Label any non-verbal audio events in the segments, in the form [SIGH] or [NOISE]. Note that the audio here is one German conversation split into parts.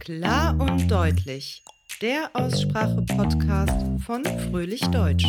Klar und deutlich. Der Aussprache-Podcast von Fröhlich Deutsch.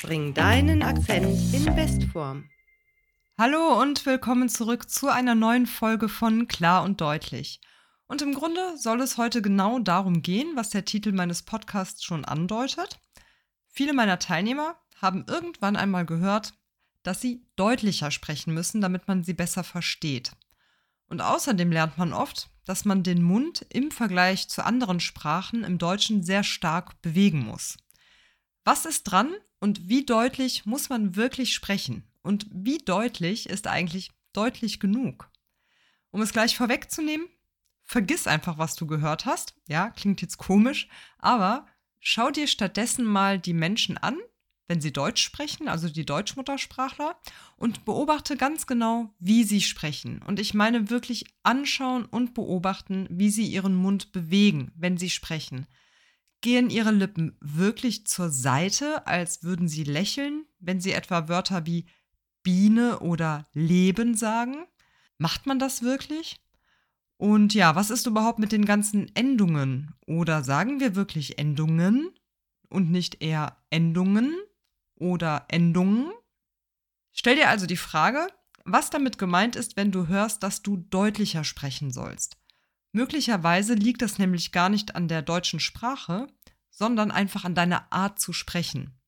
Bring deinen Akzent in Bestform. Hallo und willkommen zurück zu einer neuen Folge von Klar und deutlich. Und im Grunde soll es heute genau darum gehen, was der Titel meines Podcasts schon andeutet. Viele meiner Teilnehmer haben irgendwann einmal gehört, dass sie deutlicher sprechen müssen, damit man sie besser versteht. Und außerdem lernt man oft, dass man den Mund im Vergleich zu anderen Sprachen im Deutschen sehr stark bewegen muss. Was ist dran und wie deutlich muss man wirklich sprechen? Und wie deutlich ist eigentlich deutlich genug? Um es gleich vorwegzunehmen, vergiss einfach, was du gehört hast. Ja, klingt jetzt komisch, aber schau dir stattdessen mal die Menschen an, wenn sie Deutsch sprechen, also die Deutschmuttersprachler, und beobachte ganz genau, wie sie sprechen. Und ich meine wirklich anschauen und beobachten, wie sie ihren Mund bewegen, wenn sie sprechen. Gehen ihre Lippen wirklich zur Seite, als würden sie lächeln, wenn sie etwa Wörter wie Biene oder Leben sagen? Macht man das wirklich? Und ja, was ist überhaupt mit den ganzen Endungen? Oder sagen wir wirklich Endungen und nicht eher Endungen? Oder Endungen. Stell dir also die Frage, was damit gemeint ist, wenn du hörst, dass du deutlicher sprechen sollst. Möglicherweise liegt das nämlich gar nicht an der deutschen Sprache, sondern einfach an deiner Art zu sprechen.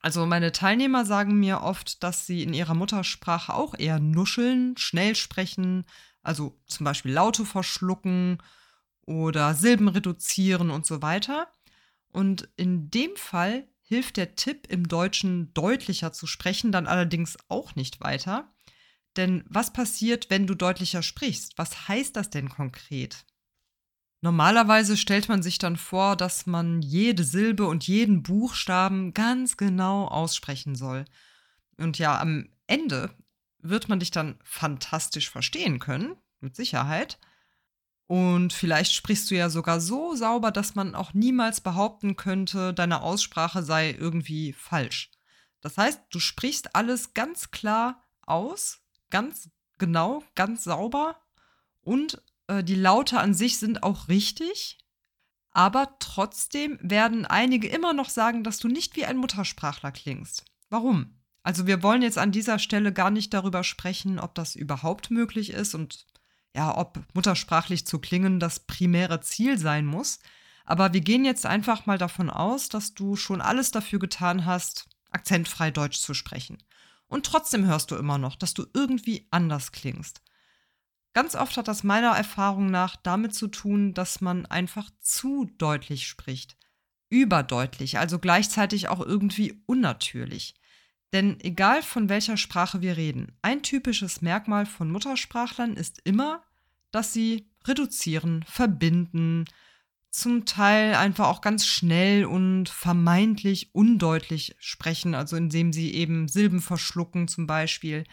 Also meine Teilnehmer sagen mir oft, dass sie in ihrer Muttersprache auch eher nuscheln, schnell sprechen, also zum Beispiel Laute verschlucken oder Silben reduzieren und so weiter. Und in dem Fall hilft der Tipp, im Deutschen deutlicher zu sprechen, dann allerdings auch nicht weiter. Denn was passiert, wenn du deutlicher sprichst? Was heißt das denn konkret? Normalerweise stellt man sich dann vor, dass man jede Silbe und jeden Buchstaben ganz genau aussprechen soll. Und ja, am Ende wird man dich dann fantastisch verstehen können, mit Sicherheit. Und vielleicht sprichst du ja sogar so sauber, dass man auch niemals behaupten könnte, deine Aussprache sei irgendwie falsch. Das heißt, du sprichst alles ganz klar aus, ganz genau, ganz sauber und äh, die Laute an sich sind auch richtig. Aber trotzdem werden einige immer noch sagen, dass du nicht wie ein Muttersprachler klingst. Warum? Also wir wollen jetzt an dieser Stelle gar nicht darüber sprechen, ob das überhaupt möglich ist und ja, ob muttersprachlich zu klingen das primäre Ziel sein muss. Aber wir gehen jetzt einfach mal davon aus, dass du schon alles dafür getan hast, akzentfrei Deutsch zu sprechen. Und trotzdem hörst du immer noch, dass du irgendwie anders klingst. Ganz oft hat das meiner Erfahrung nach damit zu tun, dass man einfach zu deutlich spricht. Überdeutlich, also gleichzeitig auch irgendwie unnatürlich. Denn egal von welcher Sprache wir reden, ein typisches Merkmal von Muttersprachlern ist immer, dass sie reduzieren, verbinden, zum Teil einfach auch ganz schnell und vermeintlich undeutlich sprechen, also indem sie eben Silben verschlucken zum Beispiel.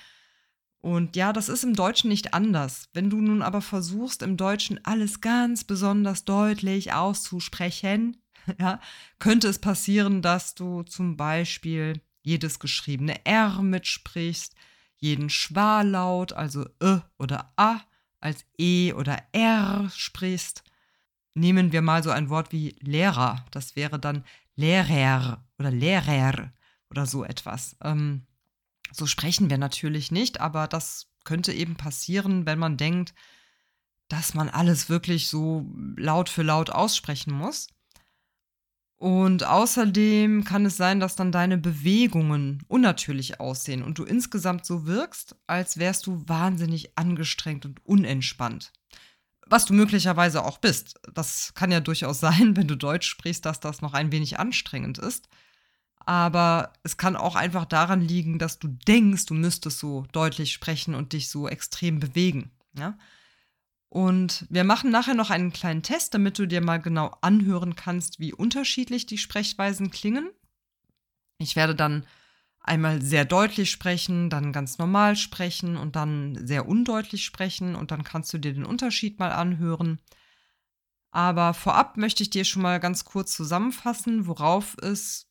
Und ja, das ist im Deutschen nicht anders. Wenn du nun aber versuchst, im Deutschen alles ganz besonders deutlich auszusprechen, [LAUGHS] ja, könnte es passieren, dass du zum Beispiel jedes geschriebene R mitsprichst, jeden Schwarlaut, also Ö oder A, als E oder R sprichst. Nehmen wir mal so ein Wort wie Lehrer. Das wäre dann Lehrer oder Lehrer oder so etwas. Ähm, so sprechen wir natürlich nicht, aber das könnte eben passieren, wenn man denkt, dass man alles wirklich so laut für laut aussprechen muss. Und außerdem kann es sein, dass dann deine Bewegungen unnatürlich aussehen und du insgesamt so wirkst, als wärst du wahnsinnig angestrengt und unentspannt. Was du möglicherweise auch bist. Das kann ja durchaus sein, [LAUGHS] wenn du Deutsch sprichst, dass das noch ein wenig anstrengend ist. Aber es kann auch einfach daran liegen, dass du denkst, du müsstest so deutlich sprechen und dich so extrem bewegen. Ja? Und wir machen nachher noch einen kleinen Test, damit du dir mal genau anhören kannst, wie unterschiedlich die Sprechweisen klingen. Ich werde dann einmal sehr deutlich sprechen, dann ganz normal sprechen und dann sehr undeutlich sprechen und dann kannst du dir den Unterschied mal anhören. Aber vorab möchte ich dir schon mal ganz kurz zusammenfassen, worauf es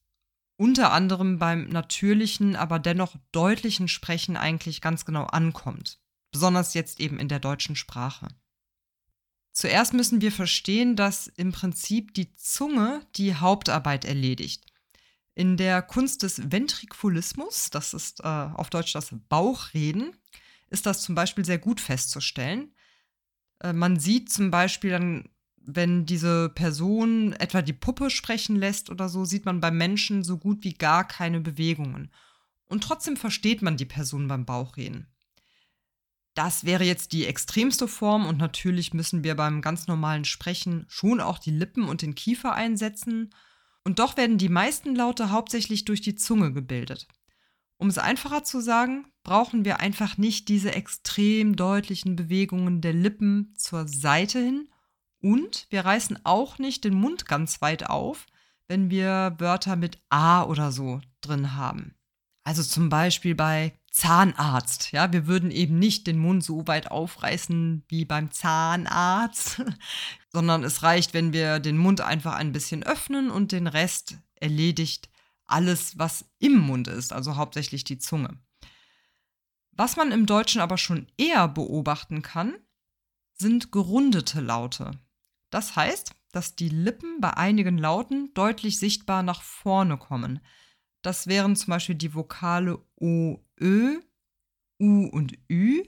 unter anderem beim natürlichen, aber dennoch deutlichen Sprechen eigentlich ganz genau ankommt. Besonders jetzt eben in der deutschen Sprache. Zuerst müssen wir verstehen, dass im Prinzip die Zunge die Hauptarbeit erledigt. In der Kunst des Ventrikulismus, das ist äh, auf Deutsch das Bauchreden, ist das zum Beispiel sehr gut festzustellen. Äh, man sieht zum Beispiel dann, wenn diese Person etwa die Puppe sprechen lässt oder so, sieht man beim Menschen so gut wie gar keine Bewegungen. Und trotzdem versteht man die Person beim Bauchreden. Das wäre jetzt die extremste Form und natürlich müssen wir beim ganz normalen Sprechen schon auch die Lippen und den Kiefer einsetzen. Und doch werden die meisten Laute hauptsächlich durch die Zunge gebildet. Um es einfacher zu sagen, brauchen wir einfach nicht diese extrem deutlichen Bewegungen der Lippen zur Seite hin und wir reißen auch nicht den Mund ganz weit auf, wenn wir Wörter mit A oder so drin haben. Also zum Beispiel bei Zahnarzt. Ja, wir würden eben nicht den Mund so weit aufreißen wie beim Zahnarzt, [LAUGHS] sondern es reicht, wenn wir den Mund einfach ein bisschen öffnen und den Rest erledigt alles, was im Mund ist, also hauptsächlich die Zunge. Was man im Deutschen aber schon eher beobachten kann, sind gerundete Laute. Das heißt, dass die Lippen bei einigen Lauten deutlich sichtbar nach vorne kommen. Das wären zum Beispiel die Vokale O, Ö, U und Ü,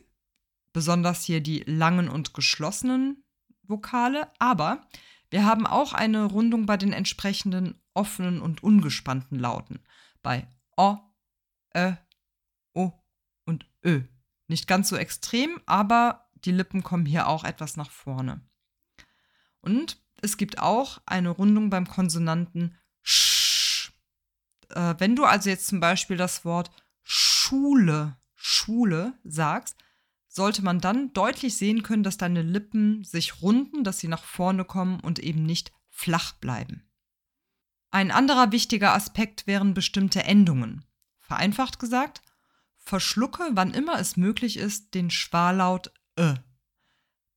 besonders hier die langen und geschlossenen Vokale, aber wir haben auch eine Rundung bei den entsprechenden offenen und ungespannten Lauten. Bei O, Ö, O und Ö. Nicht ganz so extrem, aber die Lippen kommen hier auch etwas nach vorne. Und es gibt auch eine Rundung beim Konsonanten äh, wenn du also jetzt zum Beispiel das Wort Schule, Schule sagst, sollte man dann deutlich sehen können, dass deine Lippen sich runden, dass sie nach vorne kommen und eben nicht flach bleiben. Ein anderer wichtiger Aspekt wären bestimmte Endungen. Vereinfacht gesagt, verschlucke, wann immer es möglich ist, den Schwallaut Ö.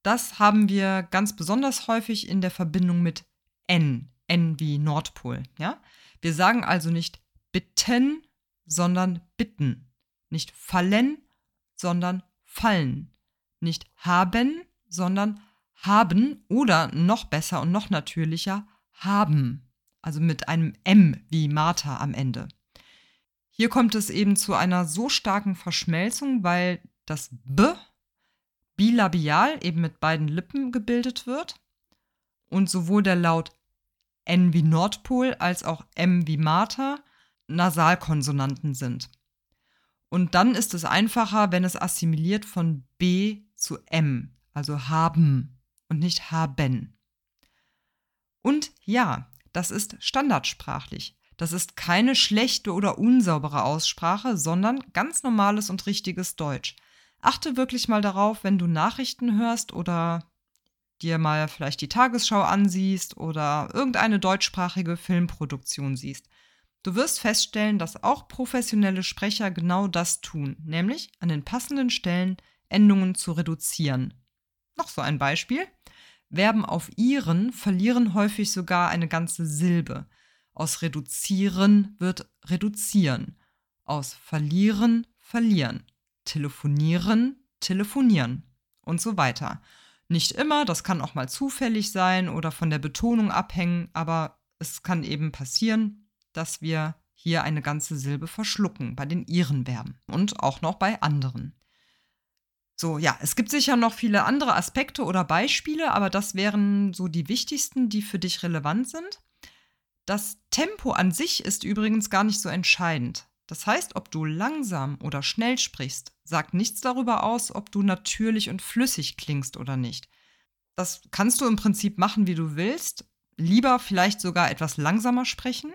Das haben wir ganz besonders häufig in der Verbindung mit N, N wie Nordpol. Ja? Wir sagen also nicht bitten, sondern bitten. Nicht fallen, sondern fallen. Nicht haben, sondern haben oder noch besser und noch natürlicher haben. Also mit einem M wie Martha am Ende. Hier kommt es eben zu einer so starken Verschmelzung, weil das B bilabial eben mit beiden Lippen gebildet wird und sowohl der Laut N wie Nordpol als auch M wie Martha Nasalkonsonanten sind. Und dann ist es einfacher, wenn es assimiliert von B zu M, also haben und nicht haben. Und ja, das ist standardsprachlich. Das ist keine schlechte oder unsaubere Aussprache, sondern ganz normales und richtiges Deutsch. Achte wirklich mal darauf, wenn du Nachrichten hörst oder dir mal vielleicht die Tagesschau ansiehst oder irgendeine deutschsprachige Filmproduktion siehst. Du wirst feststellen, dass auch professionelle Sprecher genau das tun, nämlich an den passenden Stellen Endungen zu reduzieren. Noch so ein Beispiel. Verben auf ihren verlieren häufig sogar eine ganze Silbe. Aus reduzieren wird reduzieren. Aus verlieren verlieren. Telefonieren telefonieren und so weiter. Nicht immer, das kann auch mal zufällig sein oder von der Betonung abhängen, aber es kann eben passieren, dass wir hier eine ganze Silbe verschlucken bei den Irenverben und auch noch bei anderen. So, ja, es gibt sicher noch viele andere Aspekte oder Beispiele, aber das wären so die wichtigsten, die für dich relevant sind. Das Tempo an sich ist übrigens gar nicht so entscheidend. Das heißt, ob du langsam oder schnell sprichst, sagt nichts darüber aus, ob du natürlich und flüssig klingst oder nicht. Das kannst du im Prinzip machen, wie du willst. Lieber vielleicht sogar etwas langsamer sprechen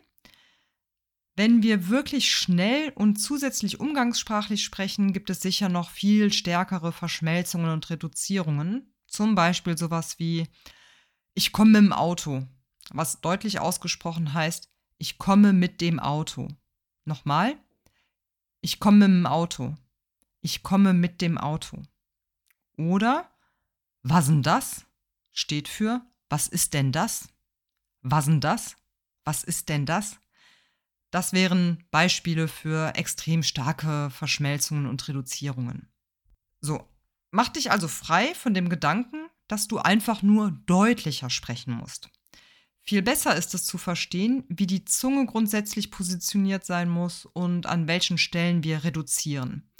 wenn wir wirklich schnell und zusätzlich umgangssprachlich sprechen, gibt es sicher noch viel stärkere Verschmelzungen und Reduzierungen. Zum Beispiel sowas wie ich komme dem Auto, was deutlich ausgesprochen heißt, ich komme mit dem Auto. Nochmal, ich komme dem Auto. Ich komme mit dem Auto. Oder was denn das? Steht für was ist denn das? Was denn das? Was ist denn das? Das wären Beispiele für extrem starke Verschmelzungen und Reduzierungen. So, mach dich also frei von dem Gedanken, dass du einfach nur deutlicher sprechen musst. Viel besser ist es zu verstehen, wie die Zunge grundsätzlich positioniert sein muss und an welchen Stellen wir reduzieren.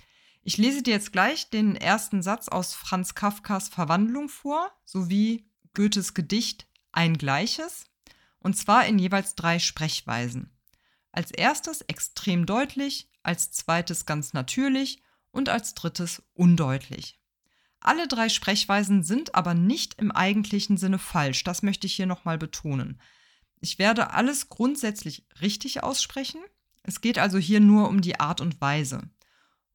Ich lese dir jetzt gleich den ersten Satz aus Franz Kafkas Verwandlung vor, sowie Goethes Gedicht Ein Gleiches, und zwar in jeweils drei Sprechweisen. Als erstes extrem deutlich, als zweites ganz natürlich und als drittes undeutlich. Alle drei Sprechweisen sind aber nicht im eigentlichen Sinne falsch, das möchte ich hier nochmal betonen. Ich werde alles grundsätzlich richtig aussprechen. Es geht also hier nur um die Art und Weise.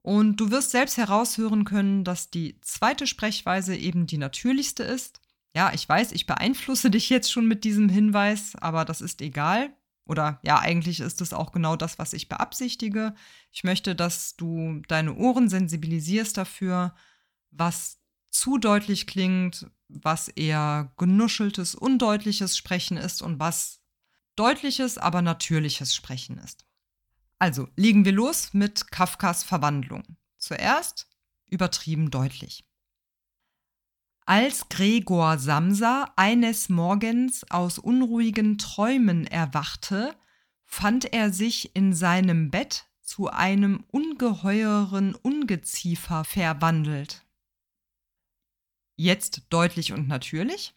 Und du wirst selbst heraushören können, dass die zweite Sprechweise eben die natürlichste ist. Ja, ich weiß, ich beeinflusse [LAUGHS] dich jetzt schon mit diesem Hinweis, aber das ist egal. Oder ja, eigentlich ist es auch genau das, was ich beabsichtige. Ich möchte, dass du deine Ohren sensibilisierst dafür, was zu deutlich klingt, was eher genuscheltes, undeutliches Sprechen ist und was deutliches, aber natürliches Sprechen ist. Also legen wir los mit Kafkas Verwandlung. Zuerst übertrieben deutlich. Als Gregor Samsa eines Morgens aus unruhigen Träumen erwachte, fand er sich in seinem Bett zu einem ungeheuren Ungeziefer verwandelt. Jetzt deutlich und natürlich.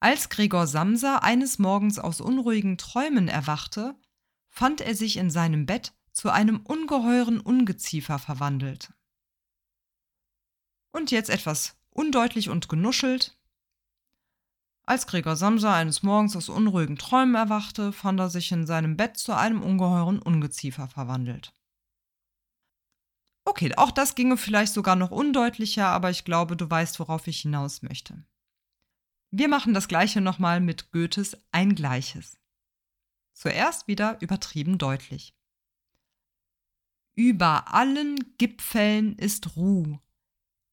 Als Gregor Samsa eines Morgens aus unruhigen Träumen erwachte, fand er sich in seinem Bett zu einem ungeheuren Ungeziefer verwandelt. Und jetzt etwas undeutlich und genuschelt. Als Gregor Samsa eines Morgens aus unruhigen Träumen erwachte, fand er sich in seinem Bett zu einem ungeheuren Ungeziefer verwandelt. Okay, auch das ginge vielleicht sogar noch undeutlicher, aber ich glaube, du weißt, worauf ich hinaus möchte. Wir machen das gleiche nochmal mit Goethes Ein Gleiches. Zuerst wieder übertrieben deutlich. Über allen Gipfeln ist Ruh,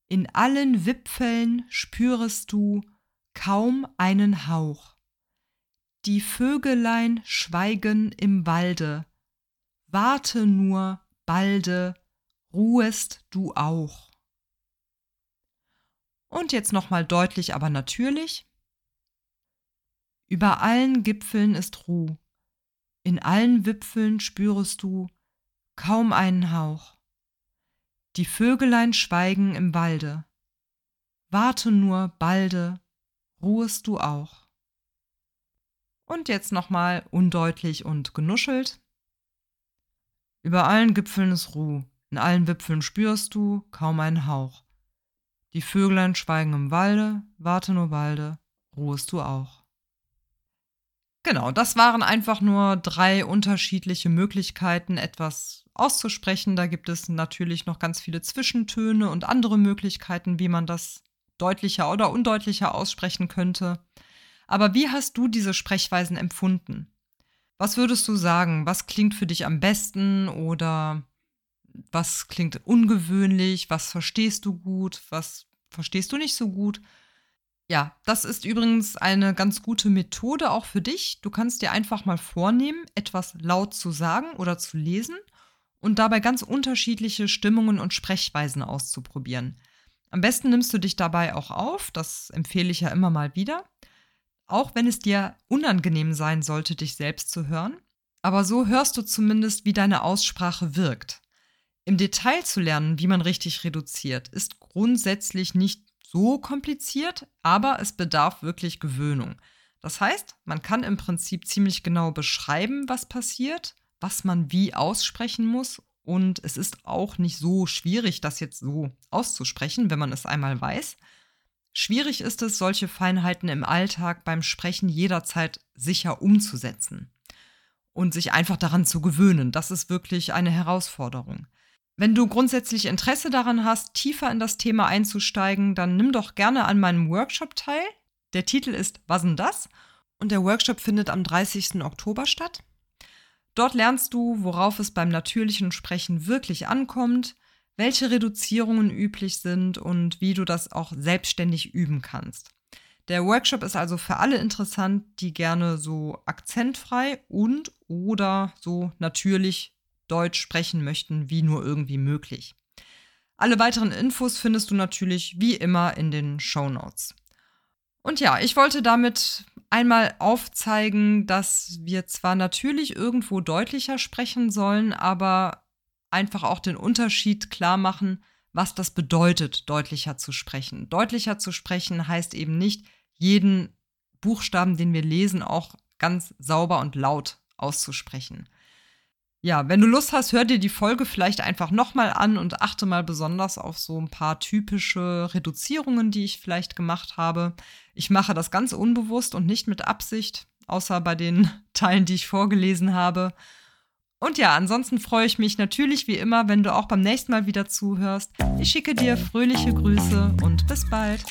in allen Wipfeln spürest du kaum einen Hauch. Die Vögelein schweigen im Walde, warte nur, balde, ruhest du auch. Und jetzt nochmal deutlich, aber natürlich. Über allen Gipfeln ist Ruh, in allen Wipfeln spürest du kaum einen Hauch. Die Vögelein schweigen im Walde, warte nur, balde, ruhest du auch. Und jetzt nochmal undeutlich und genuschelt. Über allen Gipfeln ist Ruh, in allen Wipfeln spürst du kaum einen Hauch. Die Vöglein schweigen im Walde, warte nur balde, ruhest du auch. Genau, das waren einfach nur drei unterschiedliche Möglichkeiten, etwas auszusprechen. Da gibt es natürlich noch ganz viele Zwischentöne und andere Möglichkeiten, wie man das deutlicher oder undeutlicher aussprechen könnte. Aber wie hast du diese Sprechweisen empfunden? Was würdest du sagen? Was klingt für dich am besten oder was klingt ungewöhnlich, was verstehst du gut, was verstehst du nicht so gut. Ja, das ist übrigens eine ganz gute Methode auch für dich. Du kannst dir einfach mal vornehmen, etwas laut zu sagen oder zu lesen und dabei ganz unterschiedliche Stimmungen und Sprechweisen auszuprobieren. Am besten nimmst du dich dabei auch auf, das empfehle ich ja immer mal wieder, auch wenn es dir unangenehm sein sollte, dich selbst zu hören. Aber so hörst du zumindest, wie deine Aussprache wirkt. Im Detail zu lernen, wie man richtig reduziert, ist grundsätzlich nicht so kompliziert, aber es bedarf wirklich Gewöhnung. Das heißt, man kann im Prinzip ziemlich genau beschreiben, was passiert, was man wie aussprechen muss und es ist auch nicht so schwierig, das jetzt so auszusprechen, wenn man es einmal weiß. Schwierig ist es, solche Feinheiten im Alltag beim Sprechen jederzeit sicher umzusetzen und sich einfach daran zu gewöhnen. Das ist wirklich eine Herausforderung. Wenn du grundsätzlich Interesse daran hast, tiefer in das Thema einzusteigen, dann nimm doch gerne an meinem Workshop teil. Der Titel ist Was denn das? Und der Workshop findet am 30. Oktober statt. Dort lernst du, worauf es beim natürlichen Sprechen wirklich ankommt, welche Reduzierungen üblich sind und wie du das auch selbstständig üben kannst. Der Workshop ist also für alle interessant, die gerne so akzentfrei und oder so natürlich Deutsch sprechen möchten, wie nur irgendwie möglich. Alle weiteren Infos findest du natürlich wie immer in den Show Notes. Und ja, ich wollte damit einmal aufzeigen, dass wir zwar natürlich irgendwo deutlicher sprechen sollen, aber einfach auch den Unterschied klar machen, was das bedeutet, deutlicher zu sprechen. Deutlicher zu sprechen heißt eben nicht, jeden Buchstaben, den wir lesen, auch ganz sauber und laut auszusprechen. Ja, wenn du Lust hast, hör dir die Folge vielleicht einfach nochmal an und achte mal besonders auf so ein paar typische Reduzierungen, die ich vielleicht gemacht habe. Ich mache das ganz unbewusst und nicht mit Absicht, außer bei den [LAUGHS] Teilen, die ich vorgelesen habe. Und ja, ansonsten freue ich mich natürlich wie immer, wenn du auch beim nächsten Mal wieder zuhörst. Ich schicke dir fröhliche Grüße und bis bald.